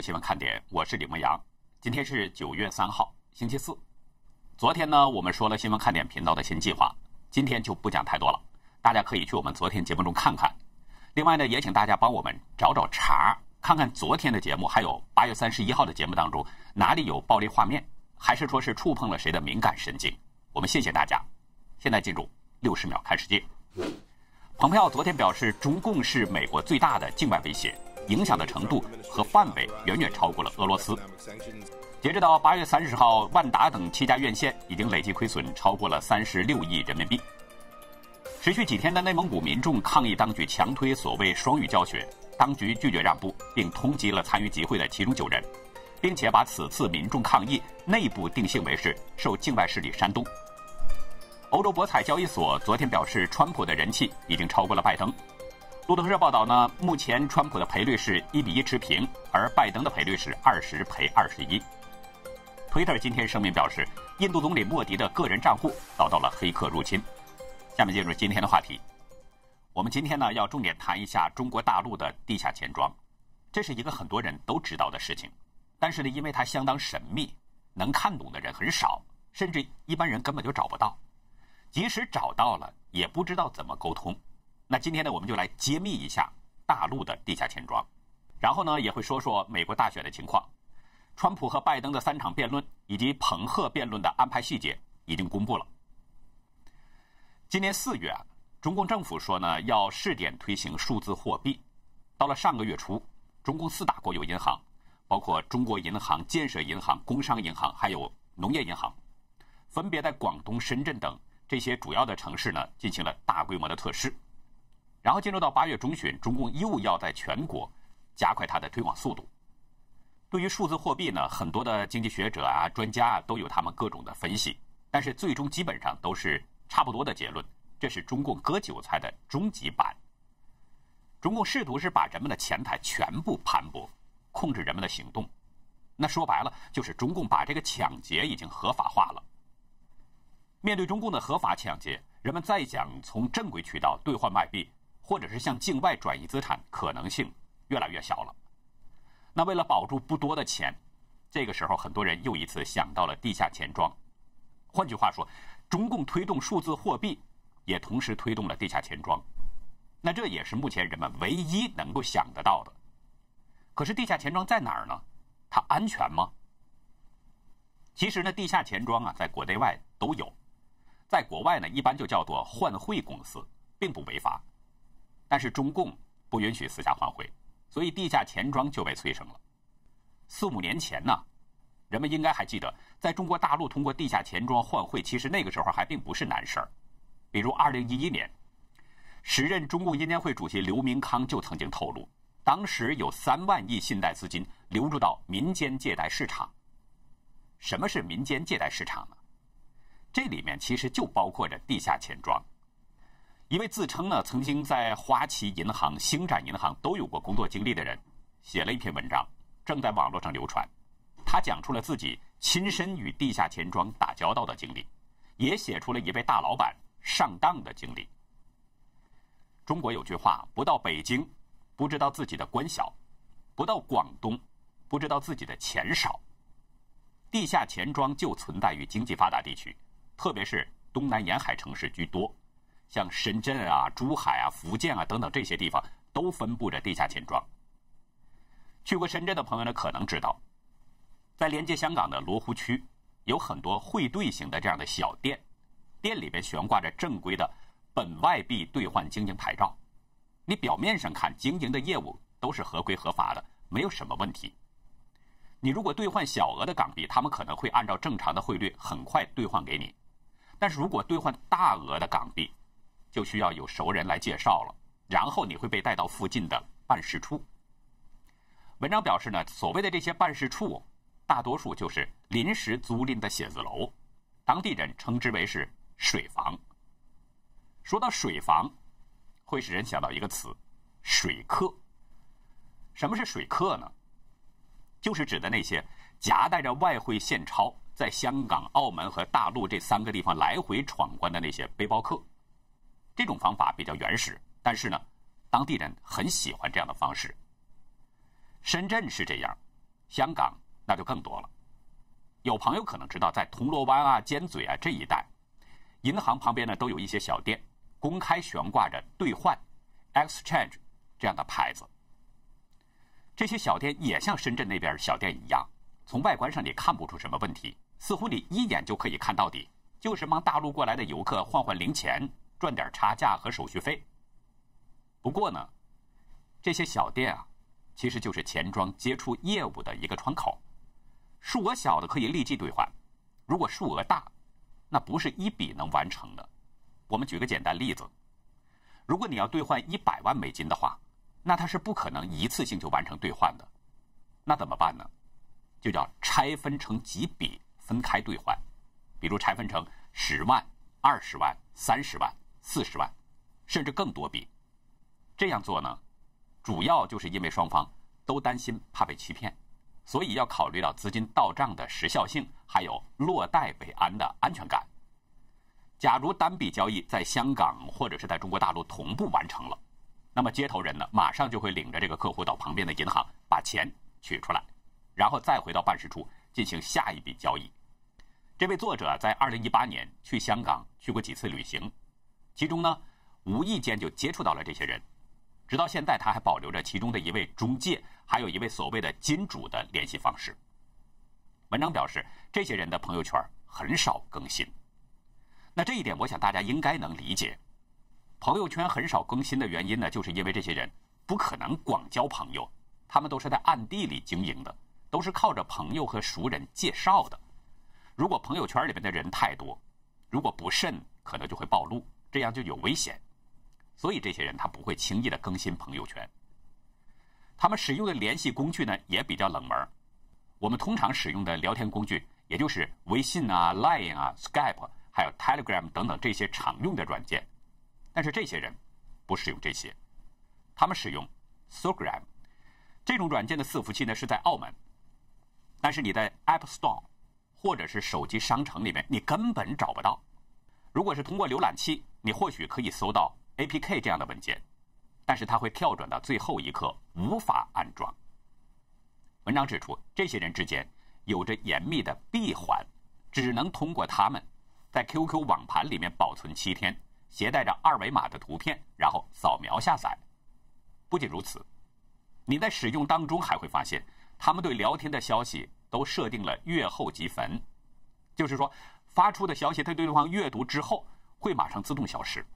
新闻看点，我是李梦阳。今天是九月三号，星期四。昨天呢，我们说了新闻看点频道的新计划，今天就不讲太多了，大家可以去我们昨天节目中看看。另外呢，也请大家帮我们找找茬，看看昨天的节目，还有八月三十一号的节目当中哪里有暴力画面，还是说是触碰了谁的敏感神经？我们谢谢大家。现在进入六十秒看世界。蓬佩奥昨天表示，中共是美国最大的境外威胁。影响的程度和范围远远超过了俄罗斯。截止到八月三十号，万达等七家院线已经累计亏损超过了三十六亿人民币。持续几天的内蒙古民众抗议当局强推所谓双语教学，当局拒绝让步，并通缉了参与集会的其中九人，并且把此次民众抗议内部定性为是受境外势力煽动。欧洲博彩交易所昨天表示，川普的人气已经超过了拜登。路透社报道呢，目前川普的赔率是一比一持平，而拜登的赔率是二十赔二十一。Twitter 今天声明表示，印度总理莫迪的个人账户遭到了黑客入侵。下面进入今天的话题，我们今天呢要重点谈一下中国大陆的地下钱庄，这是一个很多人都知道的事情，但是呢，因为它相当神秘，能看懂的人很少，甚至一般人根本就找不到，即使找到了，也不知道怎么沟通。那今天呢，我们就来揭秘一下大陆的地下钱庄，然后呢，也会说说美国大选的情况。川普和拜登的三场辩论以及彭赫辩论的安排细节已经公布了。今年四月，中共政府说呢，要试点推行数字货币。到了上个月初，中共四大国有银行，包括中国银行、建设银行、工商银行，还有农业银行，分别在广东、深圳等这些主要的城市呢，进行了大规模的测试。然后进入到八月中旬，中共又要在全国加快它的推广速度。对于数字货币呢，很多的经济学者啊、专家啊都有他们各种的分析，但是最终基本上都是差不多的结论：这是中共割韭菜的终极版。中共试图是把人们的钱财全部盘剥，控制人们的行动。那说白了，就是中共把这个抢劫已经合法化了。面对中共的合法抢劫，人们再想从正规渠道兑换外币。或者是向境外转移资产可能性越来越小了。那为了保住不多的钱，这个时候很多人又一次想到了地下钱庄。换句话说，中共推动数字货币，也同时推动了地下钱庄。那这也是目前人们唯一能够想得到的。可是地下钱庄在哪儿呢？它安全吗？其实呢，地下钱庄啊，在国内外都有，在国外呢，一般就叫做换汇公司，并不违法。但是中共不允许私下换汇，所以地下钱庄就被催生了。四五年前呢，人们应该还记得，在中国大陆通过地下钱庄换汇，其实那个时候还并不是难事儿。比如二零一一年，时任中共银监会主席刘明康就曾经透露，当时有三万亿信贷资金流入到民间借贷市场。什么是民间借贷市场呢？这里面其实就包括着地下钱庄。一位自称呢曾经在花旗银行、星展银行都有过工作经历的人，写了一篇文章，正在网络上流传。他讲出了自己亲身与地下钱庄打交道的经历，也写出了一位大老板上当的经历。中国有句话：不到北京，不知道自己的官小；不到广东，不知道自己的钱少。地下钱庄就存在于经济发达地区，特别是东南沿海城市居多。像深圳啊、珠海啊、福建啊等等这些地方，都分布着地下钱庄。去过深圳的朋友呢，可能知道，在连接香港的罗湖区，有很多汇兑型的这样的小店，店里边悬挂着正规的本外币兑换经营牌照。你表面上看经营的业务都是合规合法的，没有什么问题。你如果兑换小额的港币，他们可能会按照正常的汇率很快兑换给你。但是如果兑换大额的港币，就需要有熟人来介绍了，然后你会被带到附近的办事处。文章表示呢，所谓的这些办事处，大多数就是临时租赁的写字楼，当地人称之为是水房。说到水房，会使人想到一个词——水客。什么是水客呢？就是指的那些夹带着外汇现钞，在香港、澳门和大陆这三个地方来回闯关的那些背包客。这种方法比较原始，但是呢，当地人很喜欢这样的方式。深圳是这样，香港那就更多了。有朋友可能知道，在铜锣湾啊、尖嘴啊这一带，银行旁边呢都有一些小店，公开悬挂着兑换 （exchange） 这样的牌子。这些小店也像深圳那边小店一样，从外观上你看不出什么问题，似乎你一眼就可以看到底，就是帮大陆过来的游客换换零钱，赚点差价和手续费。不过呢，这些小店啊，其实就是钱庄接触业务的一个窗口。数额小的可以立即兑换，如果数额大，那不是一笔能完成的。我们举个简单例子，如果你要兑换一百万美金的话，那它是不可能一次性就完成兑换的。那怎么办呢？就叫拆分成几笔分开兑换，比如拆分成十万、二十万、三十万、四十万，甚至更多笔。这样做呢，主要就是因为双方都担心怕被欺骗。所以要考虑到资金到账的时效性，还有落袋为安的安全感。假如单笔交易在香港或者是在中国大陆同步完成了，那么接头人呢，马上就会领着这个客户到旁边的银行把钱取出来，然后再回到办事处进行下一笔交易。这位作者在2018年去香港去过几次旅行，其中呢，无意间就接触到了这些人。直到现在，他还保留着其中的一位中介，还有一位所谓的金主的联系方式。文章表示，这些人的朋友圈很少更新。那这一点，我想大家应该能理解。朋友圈很少更新的原因呢，就是因为这些人不可能广交朋友，他们都是在暗地里经营的，都是靠着朋友和熟人介绍的。如果朋友圈里面的人太多，如果不慎，可能就会暴露，这样就有危险。所以这些人他不会轻易的更新朋友圈。他们使用的联系工具呢也比较冷门。我们通常使用的聊天工具，也就是微信啊、Line 啊、Skype，还有 Telegram 等等这些常用的软件。但是这些人不使用这些，他们使用 Sogram 这种软件的伺服器呢是在澳门，但是你在 App Store 或者是手机商城里面你根本找不到。如果是通过浏览器，你或许可以搜到。APK 这样的文件，但是它会跳转到最后一刻无法安装。文章指出，这些人之间有着严密的闭环，只能通过他们在 QQ 网盘里面保存七天，携带着二维码的图片，然后扫描下载。不仅如此，你在使用当中还会发现，他们对聊天的消息都设定了阅后即焚，就是说，发出的消息在对方阅读之后会马上自动消失。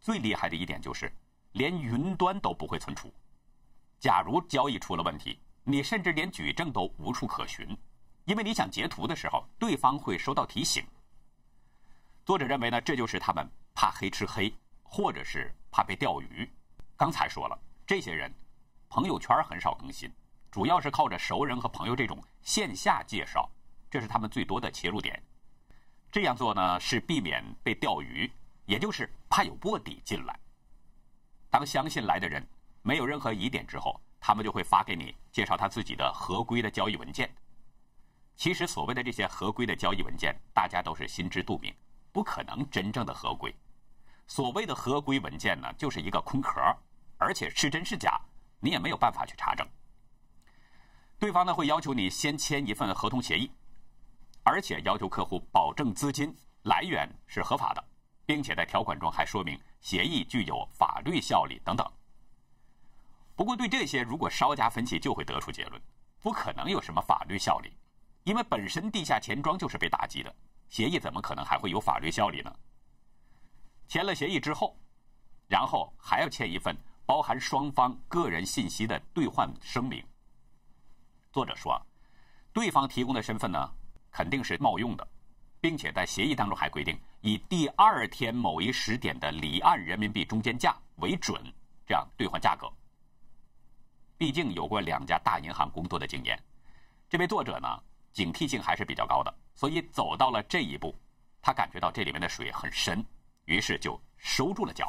最厉害的一点就是，连云端都不会存储。假如交易出了问题，你甚至连举证都无处可寻，因为你想截图的时候，对方会收到提醒。作者认为呢，这就是他们怕黑吃黑，或者是怕被钓鱼。刚才说了，这些人朋友圈很少更新，主要是靠着熟人和朋友这种线下介绍，这是他们最多的切入点。这样做呢，是避免被钓鱼。也就是怕有卧底进来。当相信来的人没有任何疑点之后，他们就会发给你介绍他自己的合规的交易文件。其实所谓的这些合规的交易文件，大家都是心知肚明，不可能真正的合规。所谓的合规文件呢，就是一个空壳，而且是真是假，你也没有办法去查证。对方呢会要求你先签一份合同协议，而且要求客户保证资金来源是合法的。并且在条款中还说明协议具有法律效力等等。不过对这些如果稍加分析，就会得出结论：不可能有什么法律效力，因为本身地下钱庄就是被打击的，协议怎么可能还会有法律效力呢？签了协议之后，然后还要签一份包含双方个人信息的兑换声明。作者说，对方提供的身份呢，肯定是冒用的。并且在协议当中还规定，以第二天某一时点的离岸人民币中间价为准，这样兑换价格。毕竟有过两家大银行工作的经验，这位作者呢警惕性还是比较高的，所以走到了这一步，他感觉到这里面的水很深，于是就收住了脚。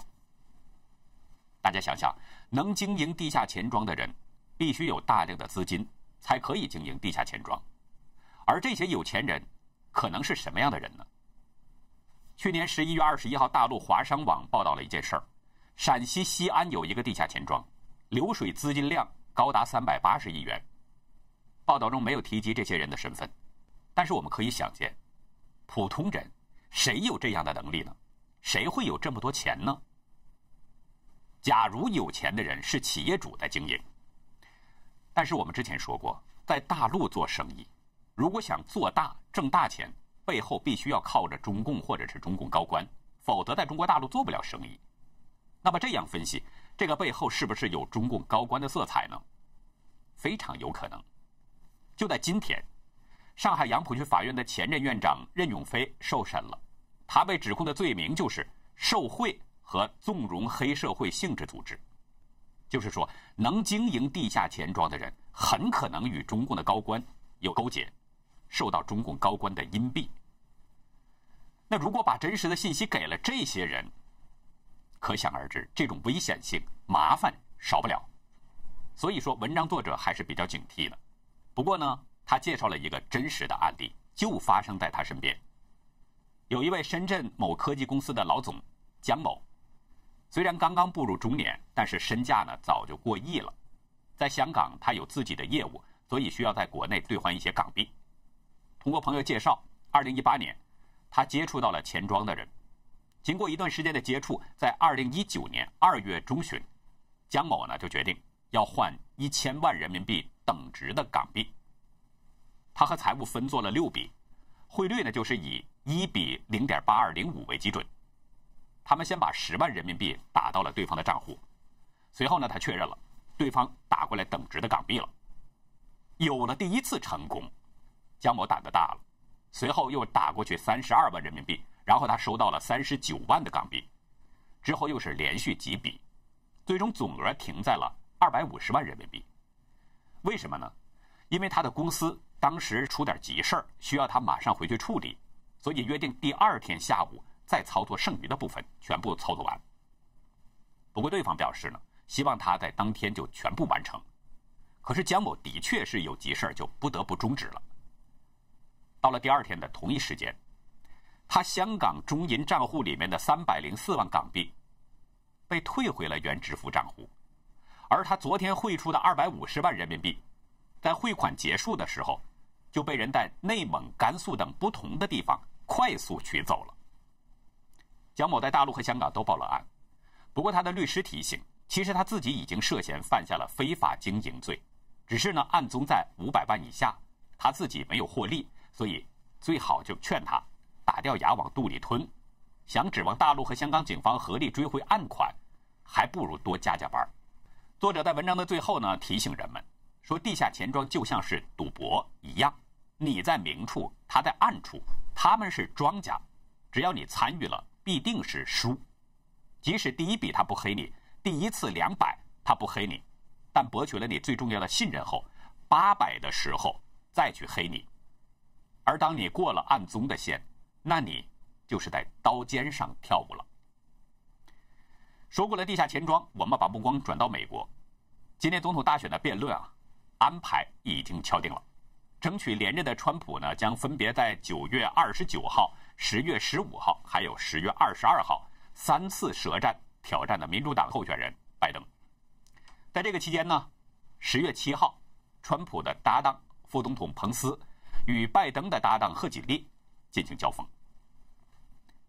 大家想想，能经营地下钱庄的人，必须有大量的资金，才可以经营地下钱庄，而这些有钱人。可能是什么样的人呢？去年十一月二十一号，大陆华商网报道了一件事儿：陕西西安有一个地下钱庄，流水资金量高达三百八十亿元。报道中没有提及这些人的身份，但是我们可以想见，普通人谁有这样的能力呢？谁会有这么多钱呢？假如有钱的人是企业主在经营，但是我们之前说过，在大陆做生意，如果想做大挣大钱，背后必须要靠着中共或者是中共高官，否则在中国大陆做不了生意。那么这样分析，这个背后是不是有中共高官的色彩呢？非常有可能。就在今天，上海杨浦区法院的前任院长任永飞受审了，他被指控的罪名就是受贿。和纵容黑社会性质组织，就是说，能经营地下钱庄的人，很可能与中共的高官有勾结，受到中共高官的荫庇。那如果把真实的信息给了这些人，可想而知，这种危险性、麻烦少不了。所以说，文章作者还是比较警惕的。不过呢，他介绍了一个真实的案例，就发生在他身边。有一位深圳某科技公司的老总姜某。虽然刚刚步入中年，但是身价呢早就过亿了。在香港，他有自己的业务，所以需要在国内兑换一些港币。通过朋友介绍，二零一八年，他接触到了钱庄的人。经过一段时间的接触，在二零一九年二月中旬，江某呢就决定要换一千万人民币等值的港币。他和财务分做了六笔，汇率呢就是以一比零点八二零五为基准。他们先把十万人民币打到了对方的账户，随后呢，他确认了对方打过来等值的港币了。有了第一次成功，姜某胆子大了，随后又打过去三十二万人民币，然后他收到了三十九万的港币，之后又是连续几笔，最终总额停在了二百五十万人民币。为什么呢？因为他的公司当时出点急事儿，需要他马上回去处理，所以约定第二天下午。再操作剩余的部分，全部操作完。不过对方表示呢，希望他在当天就全部完成。可是姜某的确是有急事就不得不终止了。到了第二天的同一时间，他香港中银账户里面的三百零四万港币被退回了原支付账户，而他昨天汇出的二百五十万人民币，在汇款结束的时候，就被人在内蒙、甘肃等不同的地方快速取走了。蒋某在大陆和香港都报了案，不过他的律师提醒，其实他自己已经涉嫌犯下了非法经营罪，只是呢案宗在五百万以下，他自己没有获利，所以最好就劝他打掉牙往肚里吞。想指望大陆和香港警方合力追回案款，还不如多加加班。作者在文章的最后呢提醒人们说，地下钱庄就像是赌博一样，你在明处，他在暗处，他们是庄家，只要你参与了。必定是输，即使第一笔他不黑你，第一次两百他不黑你，但博取了你最重要的信任后，八百的时候再去黑你，而当你过了暗宗的线，那你就是在刀尖上跳舞了。说过了地下钱庄，我们把目光转到美国，今年总统大选的辩论啊，安排已经敲定了，争取连任的川普呢，将分别在九月二十九号。十月十五号还有十月二十二号三次舌战挑战的民主党候选人拜登，在这个期间呢，十月七号，川普的搭档副总统彭斯与拜登的搭档贺锦丽进行交锋。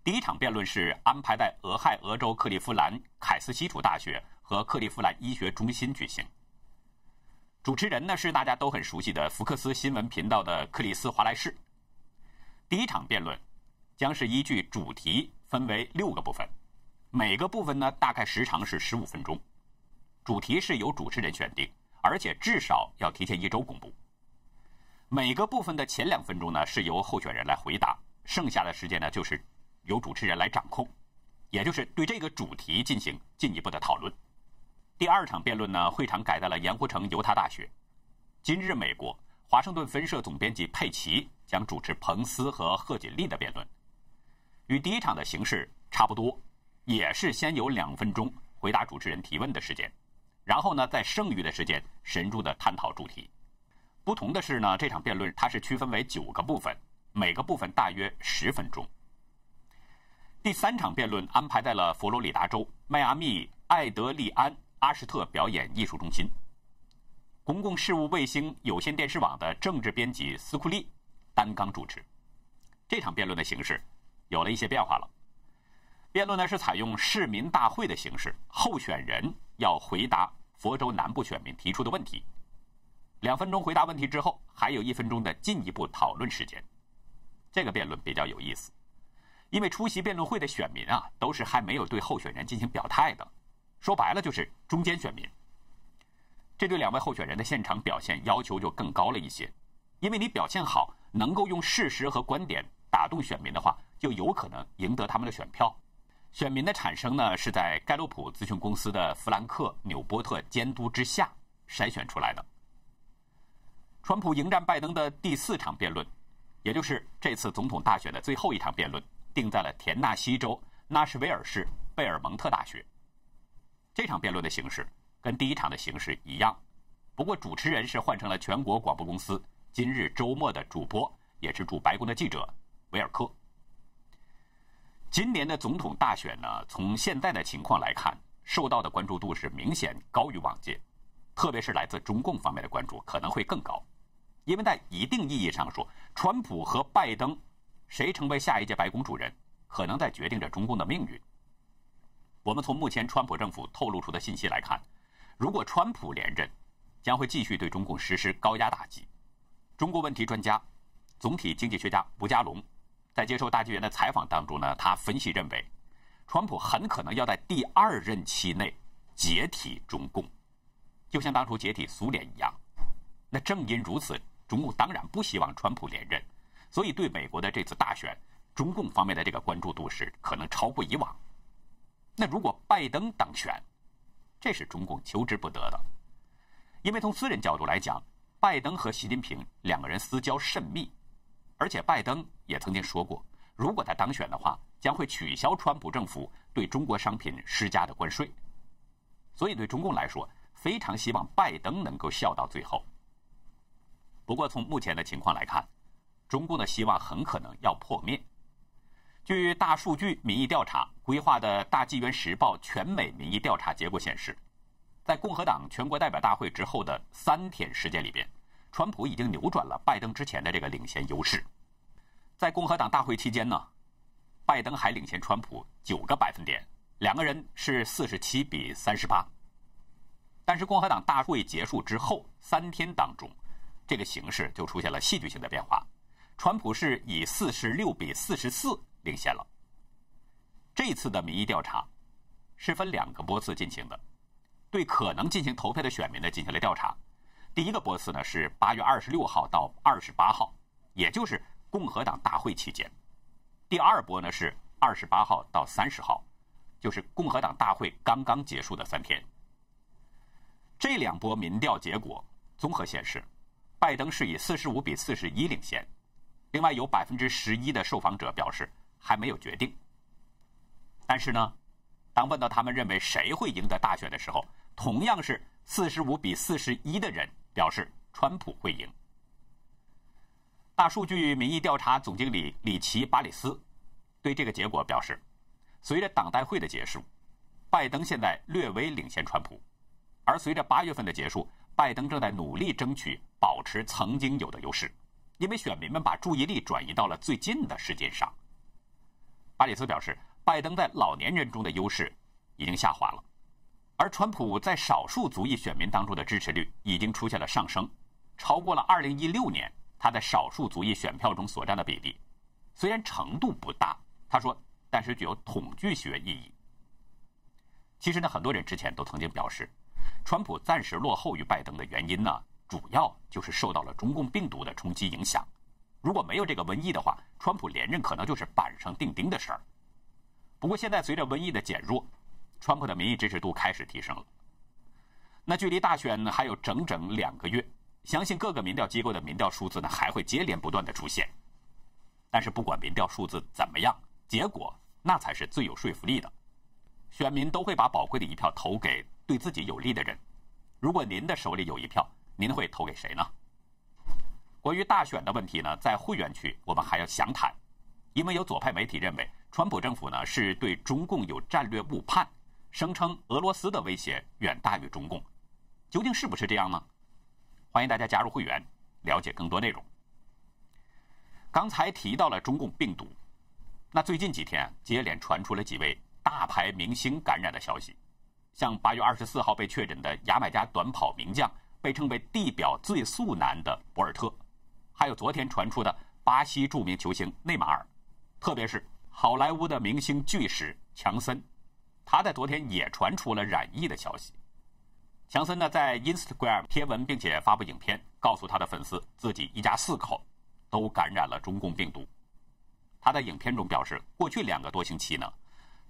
第一场辩论是安排在俄亥俄州克利夫兰凯斯西楚大学和克利夫兰医学中心举行。主持人呢是大家都很熟悉的福克斯新闻频道的克里斯华莱士。第一场辩论。将是依据主题分为六个部分，每个部分呢大概时长是十五分钟。主题是由主持人选定，而且至少要提前一周公布。每个部分的前两分钟呢是由候选人来回答，剩下的时间呢就是由主持人来掌控，也就是对这个主题进行进一步的讨论。第二场辩论呢，会场改在了盐湖城犹他大学。今日美国华盛顿分社总编辑佩奇将主持彭斯和贺锦丽的辩论。与第一场的形式差不多，也是先有两分钟回答主持人提问的时间，然后呢，在剩余的时间深入的探讨主题。不同的是呢，这场辩论它是区分为九个部分，每个部分大约十分钟。第三场辩论安排在了佛罗里达州迈阿密艾德利安阿什特表演艺术中心。公共事务卫星有线电视网的政治编辑斯库利担纲主持。这场辩论的形式有了一些变化了。辩论呢是采用市民大会的形式，候选人要回答佛州南部选民提出的问题。两分钟回答问题之后，还有一分钟的进一步讨论时间。这个辩论比较有意思，因为出席辩论会的选民啊，都是还没有对候选人进行表态的，说白了就是中间选民。这对两位候选人的现场表现要求就更高了一些，因为你表现好，能够用事实和观点打动选民的话，就有可能赢得他们的选票。选民的产生呢，是在盖洛普咨询公司的弗兰克·纽波特监督之下筛选出来的。川普迎战拜登的第四场辩论，也就是这次总统大选的最后一场辩论，定在了田纳西州纳什维尔市贝尔蒙特大学。这场辩论的形式跟第一场的形式一样，不过主持人是换成了全国广播公司今日周末的主播，也是驻白宫的记者维尔科。今年的总统大选呢，从现在的情况来看，受到的关注度是明显高于往届，特别是来自中共方面的关注可能会更高，因为在一定意义上说，川普和拜登谁成为下一届白宫主人，可能在决定着中共的命运。我们从目前川普政府透露出的信息来看，如果川普连任，将会继续对中共实施高压打击。中国问题专家、总体经济学家吴家龙。在接受大纪元的采访当中呢，他分析认为，川普很可能要在第二任期内解体中共，就像当初解体苏联一样。那正因如此，中共当然不希望川普连任，所以对美国的这次大选，中共方面的这个关注度是可能超过以往。那如果拜登当选，这是中共求之不得的，因为从私人角度来讲，拜登和习近平两个人私交甚密。而且拜登也曾经说过，如果他当选的话，将会取消川普政府对中国商品施加的关税。所以对中共来说，非常希望拜登能够笑到最后。不过从目前的情况来看，中共的希望很可能要破灭。据大数据民意调查规划的《大纪元时报》全美民意调查结果显示，在共和党全国代表大会之后的三天时间里边。川普已经扭转了拜登之前的这个领先优势，在共和党大会期间呢，拜登还领先川普九个百分点，两个人是四十七比三十八。但是共和党大会结束之后三天当中，这个形势就出现了戏剧性的变化，川普是以四十六比四十四领先了。这次的民意调查是分两个波次进行的，对可能进行投票的选民呢进行了调查。第一个波次呢是八月二十六号到二十八号，也就是共和党大会期间。第二波呢是二十八号到三十号，就是共和党大会刚刚结束的三天。这两波民调结果综合显示，拜登是以四十五比四十一领先。另外有百分之十一的受访者表示还没有决定。但是呢，当问到他们认为谁会赢得大选的时候，同样是四十五比四十一的人。表示川普会赢。大数据民意调查总经理里奇·巴里斯对这个结果表示，随着党代会的结束，拜登现在略微领先川普，而随着八月份的结束，拜登正在努力争取保持曾经有的优势，因为选民们把注意力转移到了最近的时间上。巴里斯表示，拜登在老年人中的优势已经下滑了。而川普在少数族裔选民当中的支持率已经出现了上升，超过了2016年他在少数族裔选票中所占的比例。虽然程度不大，他说，但是具有统计学意义。其实呢，很多人之前都曾经表示，川普暂时落后于拜登的原因呢，主要就是受到了中共病毒的冲击影响。如果没有这个瘟疫的话，川普连任可能就是板上钉钉的事儿。不过现在随着瘟疫的减弱，川普的民意支持度开始提升了。那距离大选还有整整两个月，相信各个民调机构的民调数字呢还会接连不断的出现。但是不管民调数字怎么样，结果那才是最有说服力的。选民都会把宝贵的一票投给对自己有利的人。如果您的手里有一票，您会投给谁呢？关于大选的问题呢，在会员区我们还要详谈，因为有左派媒体认为，川普政府呢是对中共有战略误判。声称俄罗斯的威胁远大于中共，究竟是不是这样呢？欢迎大家加入会员，了解更多内容。刚才提到了中共病毒，那最近几天接连传出了几位大牌明星感染的消息，像八月二十四号被确诊的牙买加短跑名将，被称为“地表最速男”的博尔特，还有昨天传出的巴西著名球星内马尔，特别是好莱坞的明星巨石强森，他在昨天也传出了染疫的消息。强森呢在 Instagram 贴文，并且发布影片，告诉他的粉丝自己一家四口都感染了中共病毒。他在影片中表示，过去两个多星期呢，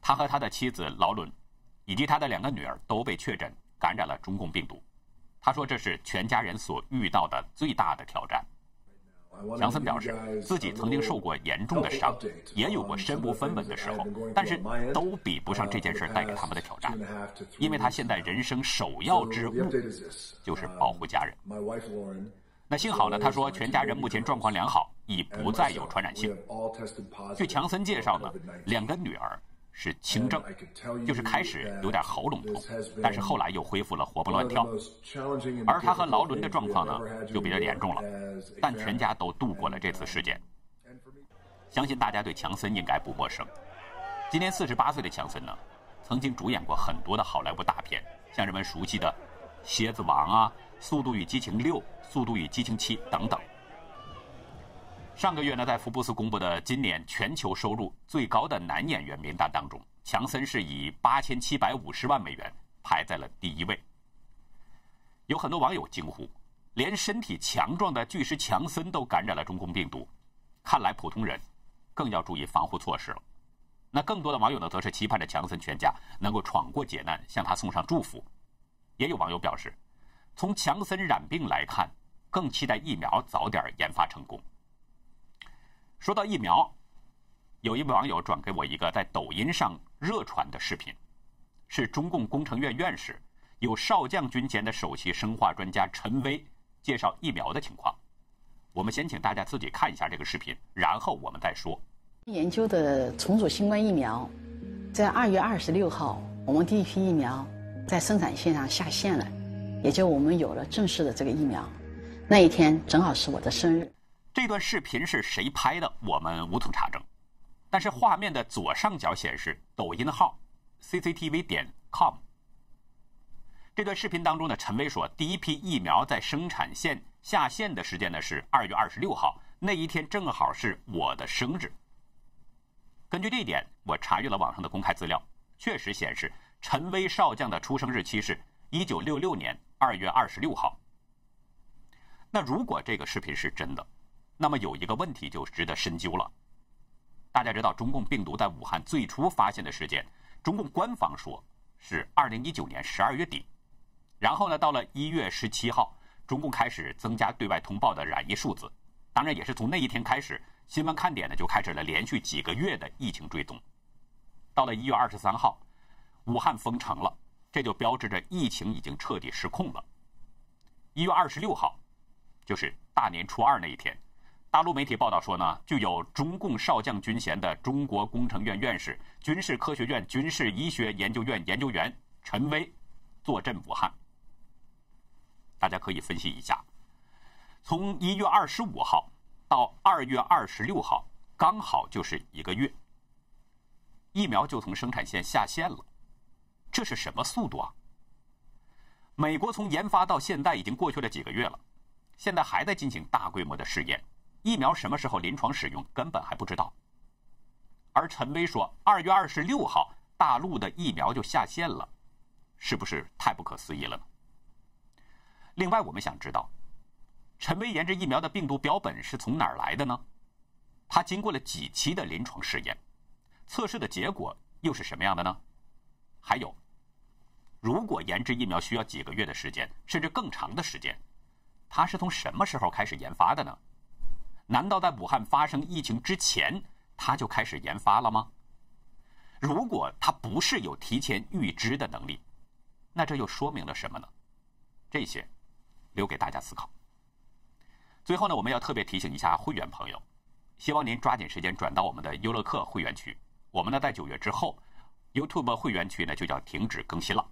他和他的妻子劳伦以及他的两个女儿都被确诊感染了中共病毒。他说这是全家人所遇到的最大的挑战。强森表示，自己曾经受过严重的伤，也有过身无分文的时候，但是都比不上这件事带给他们的挑战。因为他现在人生首要之务就是保护家人。那幸好呢，他说全家人目前状况良好，已不再有传染性。据强森介绍呢，两个女儿。是轻症，就是开始有点喉咙痛，但是后来又恢复了活蹦乱跳。而他和劳伦的状况呢，就比较严重了，但全家都度过了这次事件。相信大家对强森应该不陌生。今年四十八岁的强森呢，曾经主演过很多的好莱坞大片，像人们熟悉的《蝎子王》啊，《速度与激情六》《速度与激情七》等等。上个月呢，在福布斯公布的今年全球收入最高的男演员名单当中，强森是以八千七百五十万美元排在了第一位。有很多网友惊呼：“连身体强壮的巨石强森都感染了中共病毒，看来普通人更要注意防护措施了。”那更多的网友呢，则是期盼着强森全家能够闯过劫难，向他送上祝福。也有网友表示，从强森染病来看，更期待疫苗早点研发成功。说到疫苗，有一位网友转给我一个在抖音上热传的视频，是中共工程院院士、有少将军衔的首席生化专家陈薇介绍疫苗的情况。我们先请大家自己看一下这个视频，然后我们再说。研究的重组新冠疫苗，在二月二十六号，我们第一批疫苗在生产线上下线了，也就我们有了正式的这个疫苗。那一天正好是我的生日。这段视频是谁拍的？我们无从查证，但是画面的左上角显示抖音号 cctv 点 com。这段视频当中呢，陈薇说，第一批疫苗在生产线下线的时间呢是二月二十六号，那一天正好是我的生日。根据这一点，我查阅了网上的公开资料，确实显示陈薇少将的出生日期是一九六六年二月二十六号。那如果这个视频是真的？那么有一个问题就值得深究了。大家知道，中共病毒在武汉最初发现的时间，中共官方说是二零一九年十二月底。然后呢，到了一月十七号，中共开始增加对外通报的染疫数字。当然，也是从那一天开始，新闻看点呢就开始了连续几个月的疫情追踪。到了一月二十三号，武汉封城了，这就标志着疫情已经彻底失控了。一月二十六号，就是大年初二那一天。大陆媒体报道说呢，具有中共少将军衔的中国工程院院士、军事科学院军事医学研究院研究员陈薇坐镇武汉。大家可以分析一下，从一月二十五号到二月二十六号，刚好就是一个月，疫苗就从生产线下线了，这是什么速度啊？美国从研发到现在已经过去了几个月了，现在还在进行大规模的试验。疫苗什么时候临床使用根本还不知道，而陈薇说二月二十六号大陆的疫苗就下线了，是不是太不可思议了呢？另外，我们想知道，陈薇研制疫苗的病毒标本是从哪儿来的呢？他经过了几期的临床试验，测试的结果又是什么样的呢？还有，如果研制疫苗需要几个月的时间，甚至更长的时间，他是从什么时候开始研发的呢？难道在武汉发生疫情之前，他就开始研发了吗？如果他不是有提前预知的能力，那这又说明了什么呢？这些留给大家思考。最后呢，我们要特别提醒一下会员朋友，希望您抓紧时间转到我们的优乐客会员区。我们呢，在九月之后，YouTube 会员区呢就叫停止更新了。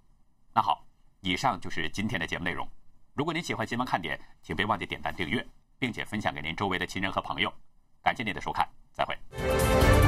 那好，以上就是今天的节目内容。如果您喜欢新闻看点，请别忘记点赞订阅，并且分享给您周围的亲人和朋友。感谢您的收看再会。